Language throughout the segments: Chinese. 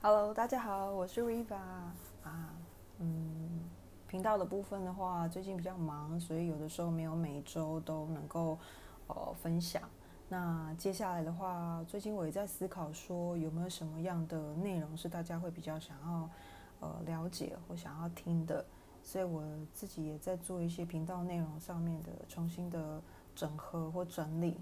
Hello，大家好，我是 Riva 啊。嗯，频道的部分的话，最近比较忙，所以有的时候没有每周都能够呃分享。那接下来的话，最近我也在思考说，有没有什么样的内容是大家会比较想要呃了解或想要听的，所以我自己也在做一些频道内容上面的重新的整合或整理。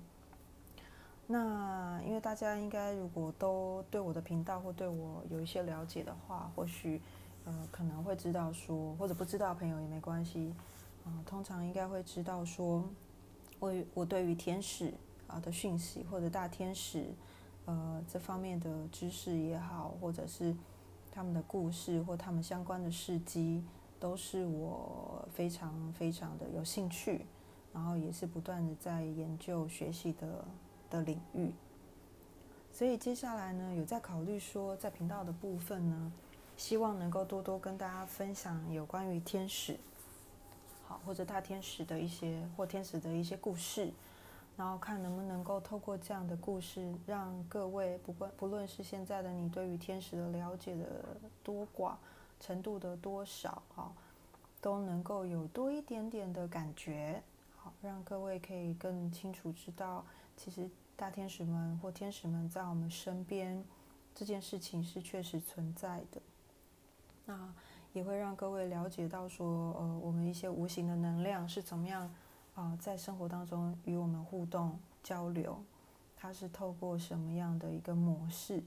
那因为大家应该如果都对我的频道或对我有一些了解的话，或许呃可能会知道说，或者不知道朋友也没关系，啊，通常应该会知道说，我我对于天使啊的讯息或者大天使呃这方面的知识也好，或者是他们的故事或他们相关的事迹，都是我非常非常的有兴趣，然后也是不断的在研究学习的。的领域，所以接下来呢，有在考虑说，在频道的部分呢，希望能够多多跟大家分享有关于天使，好或者大天使的一些或天使的一些故事，然后看能不能够透过这样的故事，让各位不管不论是现在的你对于天使的了解的多寡程度的多少，哈，都能够有多一点点的感觉，好，让各位可以更清楚知道。其实大天使们或天使们在我们身边，这件事情是确实存在的。那也会让各位了解到说，呃，我们一些无形的能量是怎么样啊，在生活当中与我们互动交流，它是透过什么样的一个模式，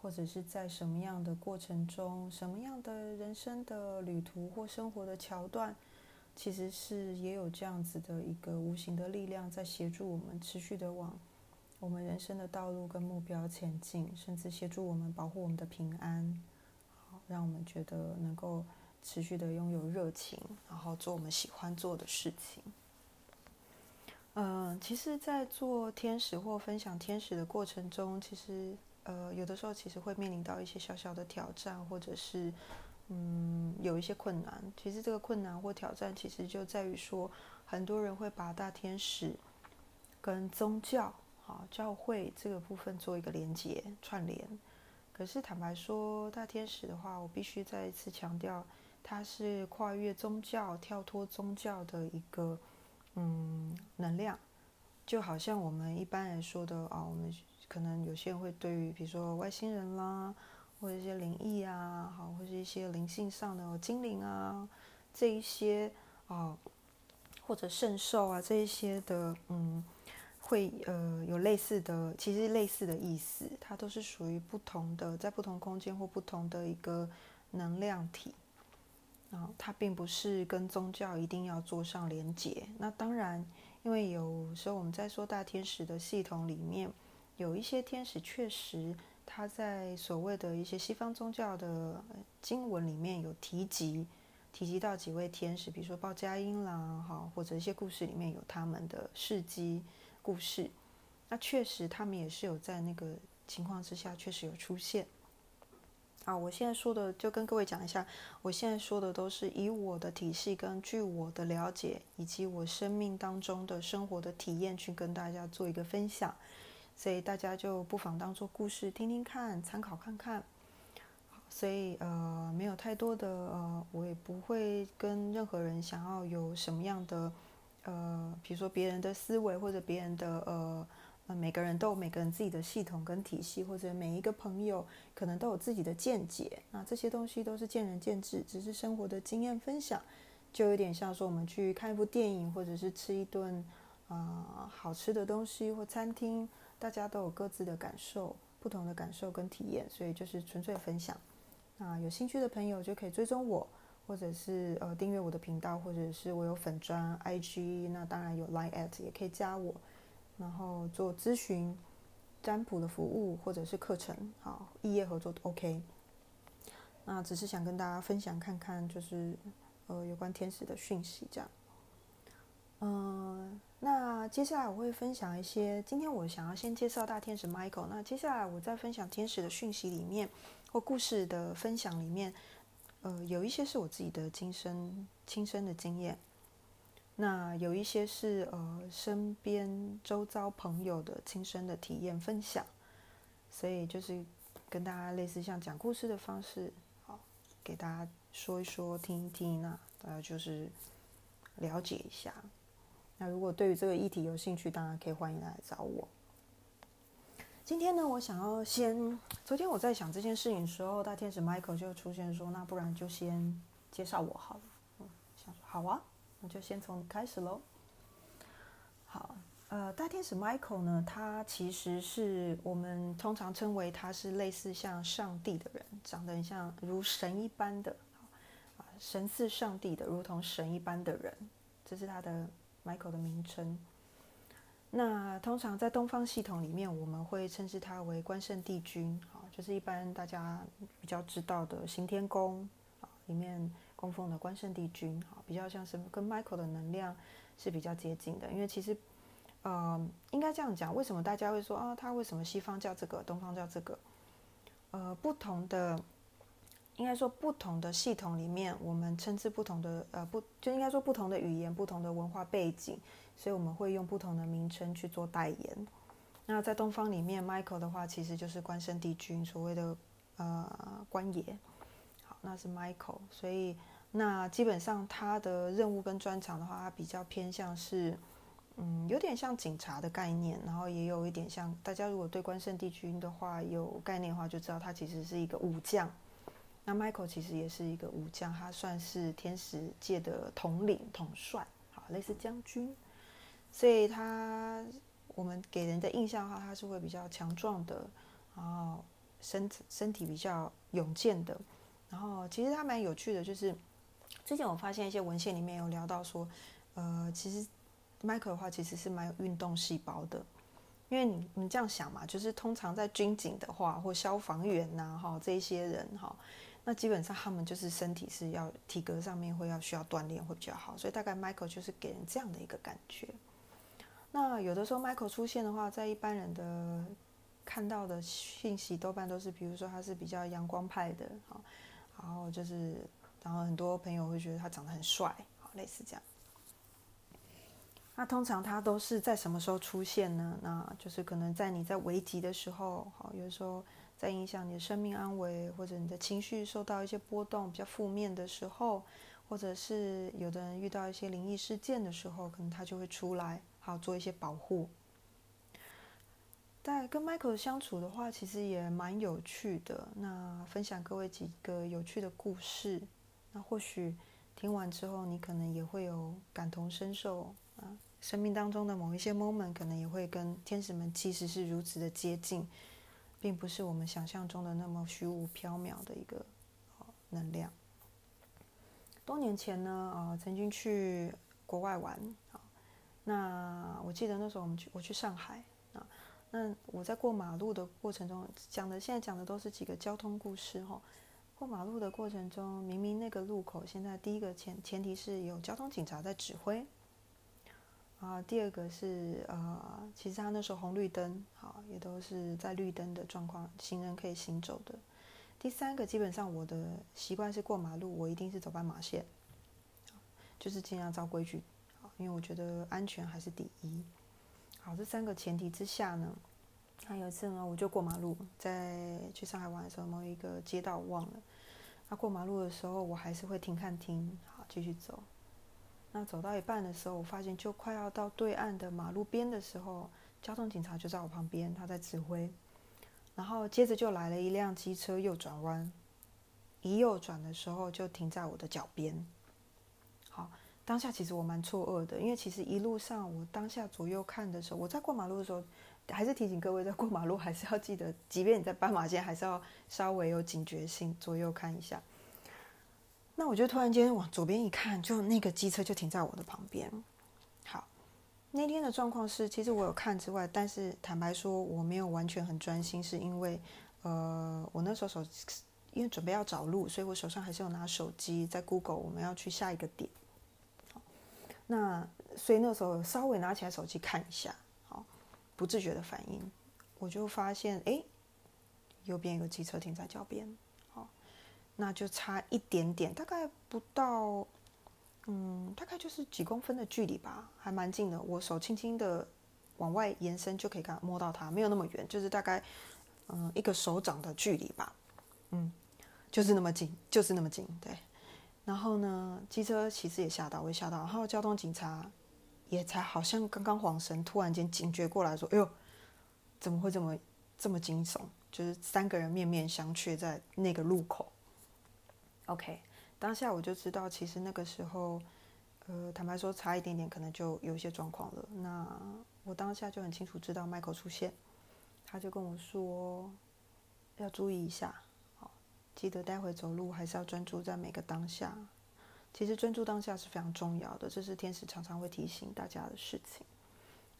或者是在什么样的过程中，什么样的人生的旅途或生活的桥段。其实是也有这样子的一个无形的力量在协助我们持续的往我们人生的道路跟目标前进，甚至协助我们保护我们的平安，好让我们觉得能够持续的拥有热情，然后做我们喜欢做的事情。嗯，其实，在做天使或分享天使的过程中，其实呃有的时候其实会面临到一些小小的挑战，或者是。嗯，有一些困难。其实这个困难或挑战，其实就在于说，很多人会把大天使跟宗教、啊教会这个部分做一个连接串联。可是坦白说，大天使的话，我必须再一次强调，它是跨越宗教、跳脱宗教的一个嗯能量。就好像我们一般来说的啊，我们可能有些人会对于比如说外星人啦。或者一些灵异啊，好，或者一些灵性上的精灵啊，这一些啊，或者圣兽啊，这一些的，嗯，会呃有类似的，其实类似的意思，它都是属于不同的，在不同空间或不同的一个能量体，啊，它并不是跟宗教一定要做上连结。那当然，因为有时候我们在说大天使的系统里面，有一些天使确实。他在所谓的一些西方宗教的经文里面有提及，提及到几位天使，比如说报佳音啦，哈，或者一些故事里面有他们的事迹故事。那确实，他们也是有在那个情况之下，确实有出现。啊，我现在说的就跟各位讲一下，我现在说的都是以我的体系，根据我的了解，以及我生命当中的生活的体验，去跟大家做一个分享。所以大家就不妨当做故事听听看，参考看看。所以呃，没有太多的呃，我也不会跟任何人想要有什么样的呃，比如说别人的思维或者别人的呃，每个人都有每个人自己的系统跟体系，或者每一个朋友可能都有自己的见解。那这些东西都是见仁见智，只是生活的经验分享，就有点像说我们去看一部电影，或者是吃一顿啊好吃的东西或餐厅。大家都有各自的感受，不同的感受跟体验，所以就是纯粹分享。那有兴趣的朋友就可以追踪我，或者是呃订阅我的频道，或者是我有粉专 IG，那当然有 Line at 也可以加我，然后做咨询、占卜的服务或者是课程，好，异业合作都 OK。那只是想跟大家分享看看，就是呃有关天使的讯息这样。嗯，那接下来我会分享一些。今天我想要先介绍大天使 Michael。那接下来我在分享天使的讯息里面，或故事的分享里面，呃，有一些是我自己的亲身亲身的经验，那有一些是呃身边周遭朋友的亲身的体验分享。所以就是跟大家类似像讲故事的方式，好，给大家说一说，听一听，那大家就是了解一下。那如果对于这个议题有兴趣，当然可以欢迎来找我。今天呢，我想要先，昨天我在想这件事情的时候，大天使 Michael 就出现说，那不然就先介绍我好了。嗯，想说好啊，那就先从开始喽。好。呃，大天使 Michael 呢，他其实是我们通常称为他是类似像上帝的人，长得很像如神一般的，啊，神似上帝的，如同神一般的人，这是他的 Michael 的名称。那通常在东方系统里面，我们会称之他为关圣帝君，啊，就是一般大家比较知道的行天宫啊里面供奉的关圣帝君，啊，比较像是跟 Michael 的能量是比较接近的，因为其实。呃，应该这样讲，为什么大家会说啊？他为什么西方叫这个，东方叫这个？呃，不同的，应该说不同的系统里面，我们称之不同的呃不，就应该说不同的语言、不同的文化背景，所以我们会用不同的名称去做代言。那在东方里面，Michael 的话其实就是关圣帝君，所谓的呃官爷。好，那是 Michael，所以那基本上他的任务跟专长的话，他比较偏向是。嗯，有点像警察的概念，然后也有一点像大家如果对关圣帝君的话有概念的话，就知道他其实是一个武将。那 Michael 其实也是一个武将，他算是天使界的统领、统帅，好，类似将军。所以他我们给人的印象的话，他是会比较强壮的，然后身身体比较勇健的。然后其实他蛮有趣的，就是之前我发现一些文献里面有聊到说，呃，其实。Michael 的话其实是蛮有运动细胞的，因为你你这样想嘛，就是通常在军警的话，或消防员呐，哈，这些人哈，那基本上他们就是身体是要体格上面会要需要锻炼会比较好，所以大概 Michael 就是给人这样的一个感觉。那有的时候 Michael 出现的话，在一般人的看到的信息多半都是，比如说他是比较阳光派的，哈，然后就是，然后很多朋友会觉得他长得很帅，好，类似这样。那通常他都是在什么时候出现呢？那就是可能在你在危急的时候，好，有的时候在影响你的生命安危，或者你的情绪受到一些波动比较负面的时候，或者是有的人遇到一些灵异事件的时候，可能他就会出来，好做一些保护。但跟 Michael 相处的话，其实也蛮有趣的。那分享各位几个有趣的故事，那或许听完之后，你可能也会有感同身受啊。生命当中的某一些 moment，可能也会跟天使们其实是如此的接近，并不是我们想象中的那么虚无缥缈的一个能量。多年前呢，啊，曾经去国外玩啊，那我记得那时候我们去，我去上海啊，那我在过马路的过程中讲的，现在讲的都是几个交通故事哈。过马路的过程中，明明那个路口现在第一个前前提是有交通警察在指挥。啊，第二个是呃，其实他那时候红绿灯，好，也都是在绿灯的状况，行人可以行走的。第三个，基本上我的习惯是过马路，我一定是走斑马线，就是尽量照规矩，因为我觉得安全还是第一。好，这三个前提之下呢，那有一次呢，我就过马路，在去上海玩的时候，某一个街道忘了，那过马路的时候，我还是会停看停，好，继续走。那走到一半的时候，我发现就快要到对岸的马路边的时候，交通警察就在我旁边，他在指挥。然后接着就来了一辆机车右转弯，一右转的时候就停在我的脚边。好，当下其实我蛮错愕的，因为其实一路上我当下左右看的时候，我在过马路的时候，还是提醒各位在过马路还是要记得，即便你在斑马线，还是要稍微有警觉性，左右看一下。那我就突然间往左边一看，就那个机车就停在我的旁边。好，那天的状况是，其实我有看之外，但是坦白说我没有完全很专心，是因为呃，我那时候手因为准备要找路，所以我手上还是有拿手机在 Google 我们要去下一个点。那所以那时候稍微拿起来手机看一下，好，不自觉的反应，我就发现哎，右边有个机车停在脚边。那就差一点点，大概不到，嗯，大概就是几公分的距离吧，还蛮近的。我手轻轻的往外延伸就可以看摸到它，没有那么远，就是大概，嗯，一个手掌的距离吧，嗯，就是那么近，就是那么近，对。然后呢，机车其实也吓到，我也吓到。然后交通警察也才好像刚刚恍神，突然间警觉过来说：“哎呦，怎么会这么这么惊悚？”就是三个人面面相觑在那个路口。OK，当下我就知道，其实那个时候，呃，坦白说，差一点点可能就有一些状况了。那我当下就很清楚知道 Michael 出现，他就跟我说要注意一下，好，记得待会走路还是要专注在每个当下。其实专注当下是非常重要的，这是天使常常会提醒大家的事情。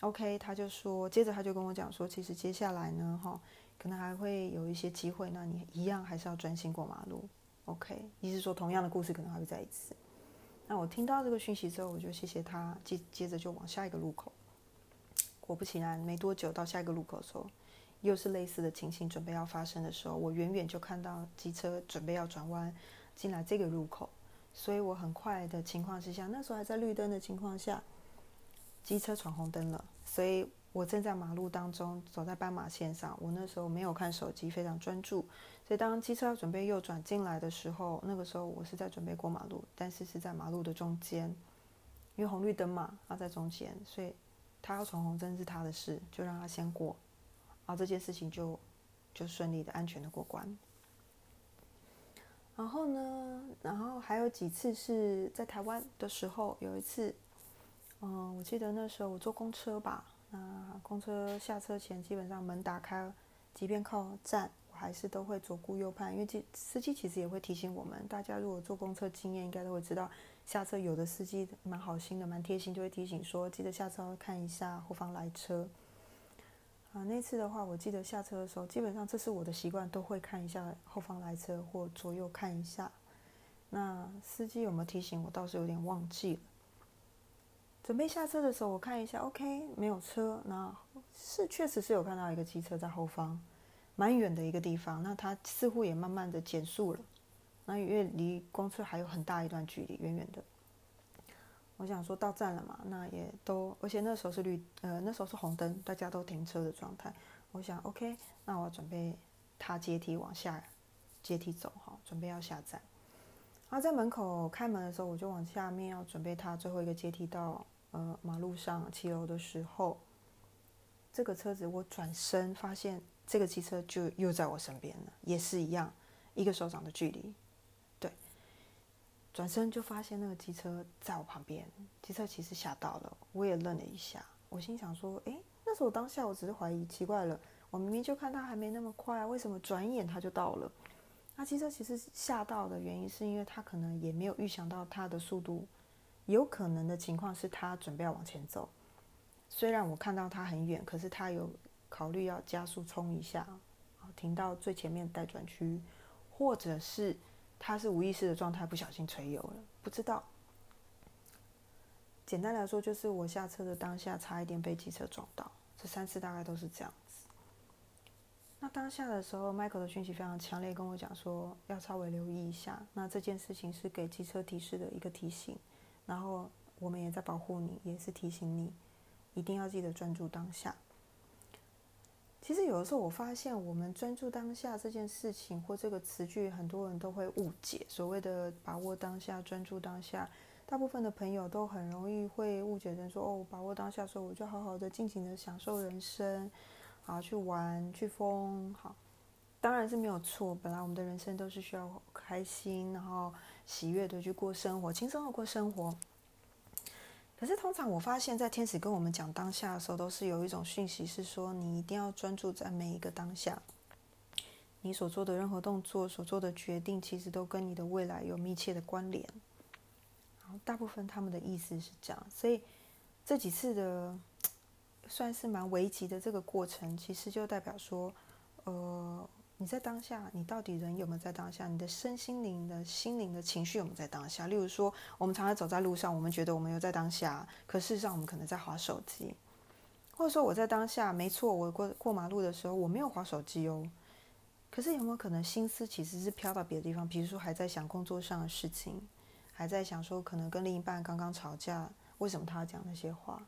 OK，他就说，接着他就跟我讲说，其实接下来呢，哈。可能还会有一些机会，那你一样还是要专心过马路，OK？意思说同样的故事可能还会再一次。那我听到这个讯息之后，我就谢谢他，接接着就往下一个路口。果不其然，没多久到下一个路口的时候，又是类似的情形准备要发生的时候，我远远就看到机车准备要转弯进来这个路口，所以我很快的情况之下，那时候还在绿灯的情况下，机车闯红灯了，所以。我正在马路当中，走在斑马线上。我那时候没有看手机，非常专注。所以当机车要准备右转进来的时候，那个时候我是在准备过马路，但是是在马路的中间，因为红绿灯嘛，它在中间，所以他要闯红灯是他的事，就让他先过，然后这件事情就就顺利的、安全的过关。然后呢，然后还有几次是在台湾的时候，有一次，嗯，我记得那时候我坐公车吧。那公车下车前，基本上门打开，即便靠站，还是都会左顾右盼，因为司司机其实也会提醒我们。大家如果坐公车经验，应该都会知道，下车有的司机蛮好心的，蛮贴心，就会提醒说，记得下车看一下后方来车。啊，那次的话，我记得下车的时候，基本上这是我的习惯，都会看一下后方来车或左右看一下。那司机有没有提醒我，倒是有点忘记了。准备下车的时候，我看一下，OK，没有车。那是确实是有看到一个机车在后方，蛮远的一个地方。那它似乎也慢慢的减速了。那因为离公车还有很大一段距离，远远的。我想说到站了嘛，那也都，而且那时候是绿，呃，那时候是红灯，大家都停车的状态。我想，OK，那我准备踏阶梯往下阶梯走，哈，准备要下站。然后在门口开门的时候，我就往下面要准备踏最后一个阶梯到。呃，马路上七楼的时候，这个车子我转身发现这个汽车就又在我身边了，也是一样，一个手掌的距离。对，转身就发现那个机车在我旁边，机车其实吓到了，我也愣了一下。我心想说，诶，那时候当下我只是怀疑，奇怪了，我明明就看他还没那么快，为什么转眼他就到了？那机车其实吓到的原因是因为他可能也没有预想到他的速度。有可能的情况是他准备要往前走，虽然我看到他很远，可是他有考虑要加速冲一下，停到最前面待转区，或者是他是无意识的状态，不小心吹油了，不知道。简单来说，就是我下车的当下，差一点被机车撞到，这三次大概都是这样子。那当下的时候，Michael 的讯息非常强烈，跟我讲说要稍微留意一下。那这件事情是给机车提示的一个提醒。然后我们也在保护你，也是提醒你，一定要记得专注当下。其实有的时候我发现，我们专注当下这件事情或这个词句，很多人都会误解。所谓的把握当下、专注当下，大部分的朋友都很容易会误解成说：“哦，把握当下，说我就好好的、尽情的享受人生，好去玩、去疯。”好，当然是没有错。本来我们的人生都是需要开心，然后。喜悦的去过生活，轻松的过生活。可是通常我发现，在天使跟我们讲当下的时候，都是有一种讯息，是说你一定要专注在每一个当下。你所做的任何动作、所做的决定，其实都跟你的未来有密切的关联。然后大部分他们的意思是这样，所以这几次的算是蛮危急的这个过程，其实就代表说，呃。你在当下，你到底人有没有在当下？你的身心灵的心灵的情绪有没有在当下？例如说，我们常常走在路上，我们觉得我们有在当下，可事实上我们可能在划手机，或者说我在当下，没错，我过过马路的时候我没有划手机哦，可是有没有可能心思其实是飘到别的地方？比如说还在想工作上的事情，还在想说可能跟另一半刚刚吵架，为什么他要讲那些话？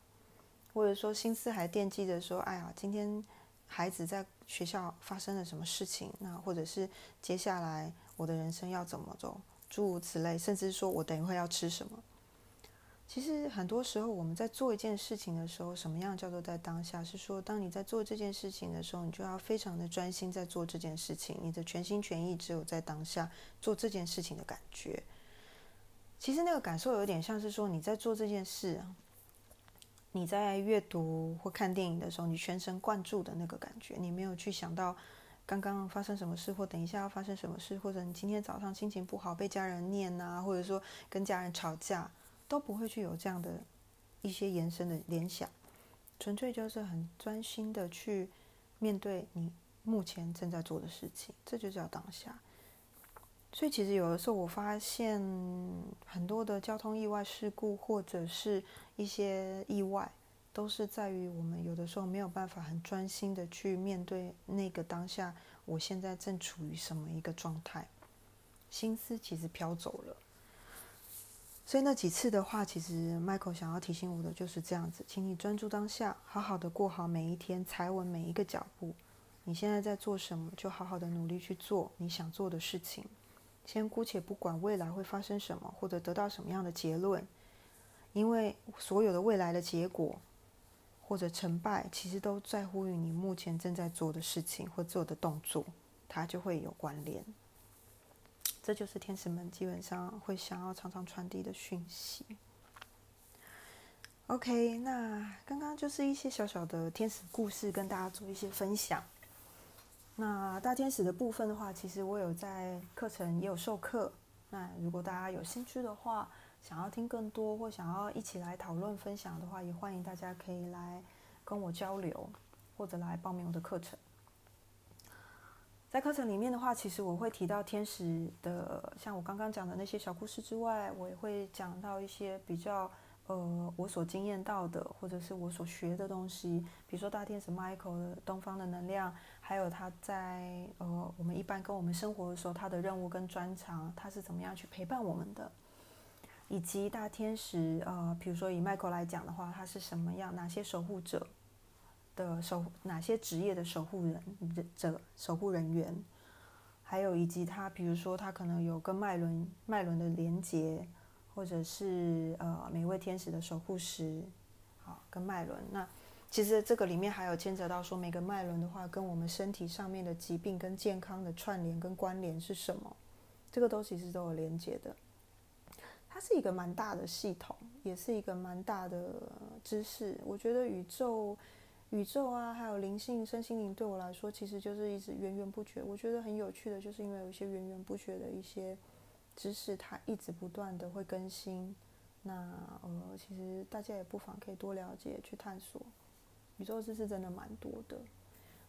或者说心思还惦记着说，哎呀，今天。孩子在学校发生了什么事情，那或者是接下来我的人生要怎么走，诸如此类，甚至说我等一会要吃什么。其实很多时候我们在做一件事情的时候，什么样叫做在当下？是说当你在做这件事情的时候，你就要非常的专心在做这件事情，你的全心全意只有在当下做这件事情的感觉。其实那个感受有点像是说你在做这件事。你在阅读或看电影的时候，你全神贯注的那个感觉，你没有去想到刚刚发生什么事，或等一下要发生什么事，或者你今天早上心情不好被家人念啊，或者说跟家人吵架，都不会去有这样的一些延伸的联想，纯粹就是很专心的去面对你目前正在做的事情，这就叫当下。所以其实有的时候我发现很多的交通意外事故或者是一些意外，都是在于我们有的时候没有办法很专心的去面对那个当下，我现在正处于什么一个状态，心思其实飘走了。所以那几次的话，其实 Michael 想要提醒我的就是这样子，请你专注当下，好好的过好每一天，踩稳每一个脚步。你现在在做什么，就好好的努力去做你想做的事情。先姑且不管未来会发生什么，或者得到什么样的结论，因为所有的未来的结果或者成败，其实都在乎于你目前正在做的事情或做的动作，它就会有关联。这就是天使们基本上会想要常常传递的讯息。OK，那刚刚就是一些小小的天使故事，跟大家做一些分享。那大天使的部分的话，其实我有在课程也有授课。那如果大家有兴趣的话，想要听更多或想要一起来讨论分享的话，也欢迎大家可以来跟我交流，或者来报名我的课程。在课程里面的话，其实我会提到天使的，像我刚刚讲的那些小故事之外，我也会讲到一些比较。呃，我所经验到的，或者是我所学的东西，比如说大天使 Michael 的东方的能量，还有他在呃，我们一般跟我们生活的时候，他的任务跟专长，他是怎么样去陪伴我们的，以及大天使呃，比如说以 Michael 来讲的话，他是什么样，哪些守护者的守，哪些职业的守护人者守护人员，还有以及他，比如说他可能有跟脉轮脉轮的连接。或者是呃每位天使的守护石，好跟脉轮。那其实这个里面还有牵扯到说每个脉轮的话，跟我们身体上面的疾病跟健康的串联跟关联是什么？这个都其实都有连接的。它是一个蛮大的系统，也是一个蛮大的知识。我觉得宇宙、宇宙啊，还有灵性、身心灵，对我来说其实就是一直源源不绝。我觉得很有趣的，就是因为有一些源源不绝的一些。知识它一直不断的会更新，那呃，其实大家也不妨可以多了解、去探索。宇宙知识真的蛮多的。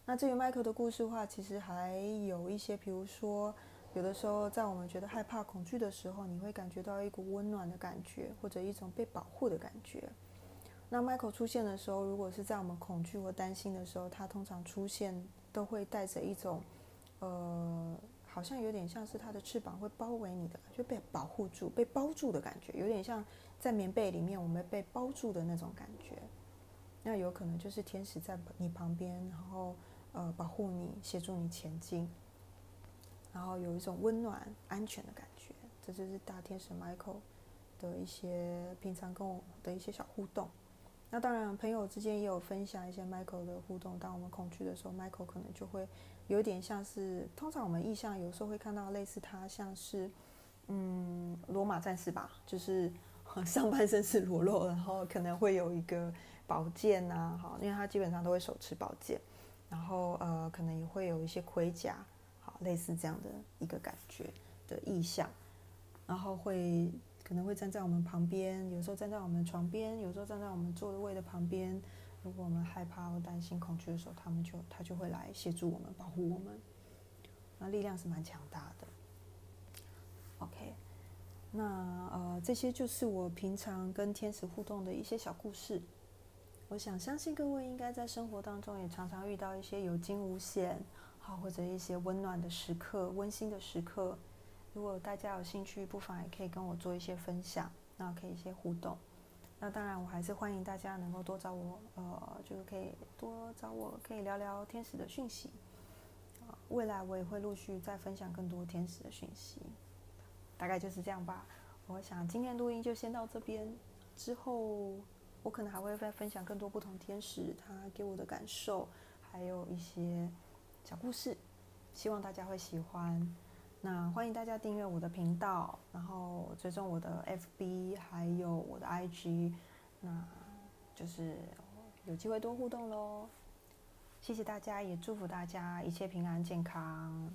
那至于麦克的故事的话，其实还有一些，比如说，有的时候在我们觉得害怕、恐惧的时候，你会感觉到一股温暖的感觉，或者一种被保护的感觉。那 Michael 出现的时候，如果是在我们恐惧或担心的时候，他通常出现都会带着一种，呃。好像有点像是它的翅膀会包围你的，就被保护住、被包住的感觉，有点像在棉被里面我们被包住的那种感觉。那有可能就是天使在你旁边，然后呃保护你、协助你前进，然后有一种温暖、安全的感觉。这就是大天使 Michael 的一些平常跟我的一些小互动。那当然，朋友之间也有分享一些 Michael 的互动。当我们恐惧的时候，Michael 可能就会。有点像是，通常我们意象有时候会看到类似他，像是，嗯，罗马战士吧，就是 上半身是裸露，然后可能会有一个宝剑呐，好，因为他基本上都会手持宝剑，然后呃，可能也会有一些盔甲，好，类似这样的一个感觉的意象，然后会可能会站在我们旁边，有时候站在我们床边，有时候站在我们座位的旁边。如果我们害怕或担心、恐惧的时候，他们就他就会来协助我们、保护我们。那力量是蛮强大的。OK，那呃，这些就是我平常跟天使互动的一些小故事。我想相信各位应该在生活当中也常常遇到一些有惊无险，好或者一些温暖的时刻、温馨的时刻。如果大家有兴趣，不妨也可以跟我做一些分享，那可以一些互动。那当然，我还是欢迎大家能够多找我，呃，就是可以多找我，可以聊聊天使的讯息。未来我也会陆续再分享更多天使的讯息，大概就是这样吧。我想今天录音就先到这边，之后我可能还会再分享更多不同天使他给我的感受，还有一些小故事，希望大家会喜欢。那欢迎大家订阅我的频道，然后追踪我的 FB 还有我的 IG，那就是有机会多互动喽。谢谢大家，也祝福大家一切平安健康，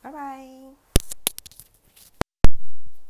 拜拜。